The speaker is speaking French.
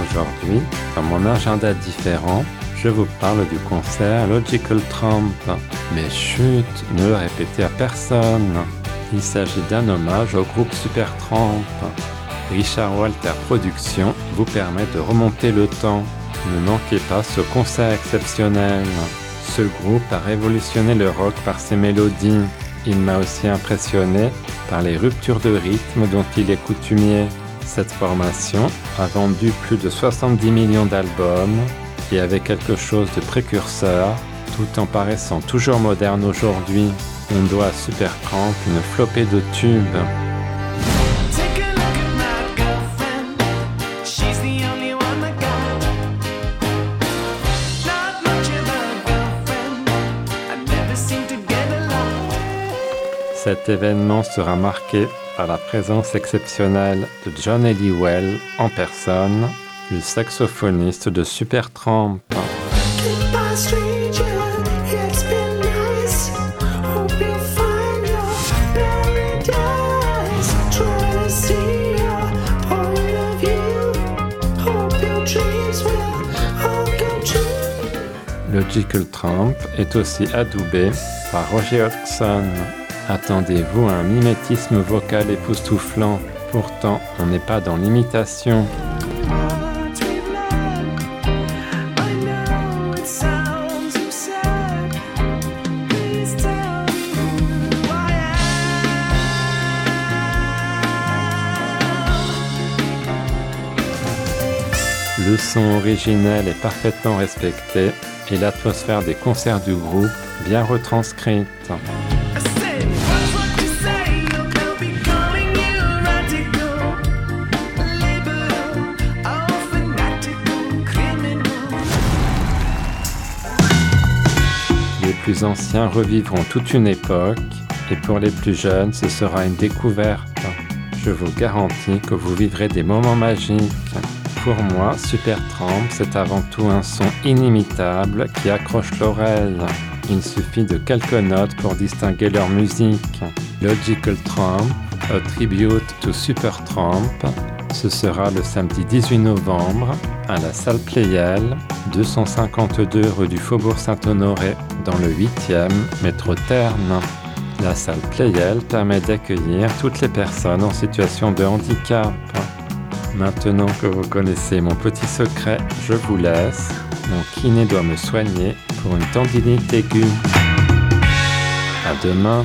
Aujourd'hui, dans mon agenda différent, je vous parle du concert Logical Trump. Mais chut, ne le répétez à personne. Il s'agit d'un hommage au groupe Supertramp. Richard Walter Productions vous permet de remonter le temps. Ne manquez pas ce concert exceptionnel. Ce groupe a révolutionné le rock par ses mélodies. Il m'a aussi impressionné par les ruptures de rythme dont il est coutumier. Cette formation a vendu plus de 70 millions d'albums et avait quelque chose de précurseur tout en paraissant toujours moderne aujourd'hui. On doit à Supertramp une flopée de tubes. Cet événement sera marqué par la présence exceptionnelle de John Eliwell en personne, le saxophoniste de Supertramp. Logical Trump est aussi adoubé par Roger Hodgson. Attendez-vous à un mimétisme vocal époustouflant. Pourtant, on n'est pas dans l'imitation. Le son originel est parfaitement respecté et l'atmosphère des concerts du groupe bien retranscrite. Plus anciens revivront toute une époque et pour les plus jeunes, ce sera une découverte. Je vous garantis que vous vivrez des moments magiques. Pour moi, Supertramp, c'est avant tout un son inimitable qui accroche l'oreille. Il suffit de quelques notes pour distinguer leur musique. Logical Tramp, A Tribute to Supertramp, ce sera le samedi 18 novembre à la salle Pléiel, 252 rue du Faubourg Saint-Honoré, dans le 8e métro Terne. La salle Pléiel permet d'accueillir toutes les personnes en situation de handicap. Maintenant que vous connaissez mon petit secret, je vous laisse. Mon kiné doit me soigner pour une tendinite aiguë. À demain.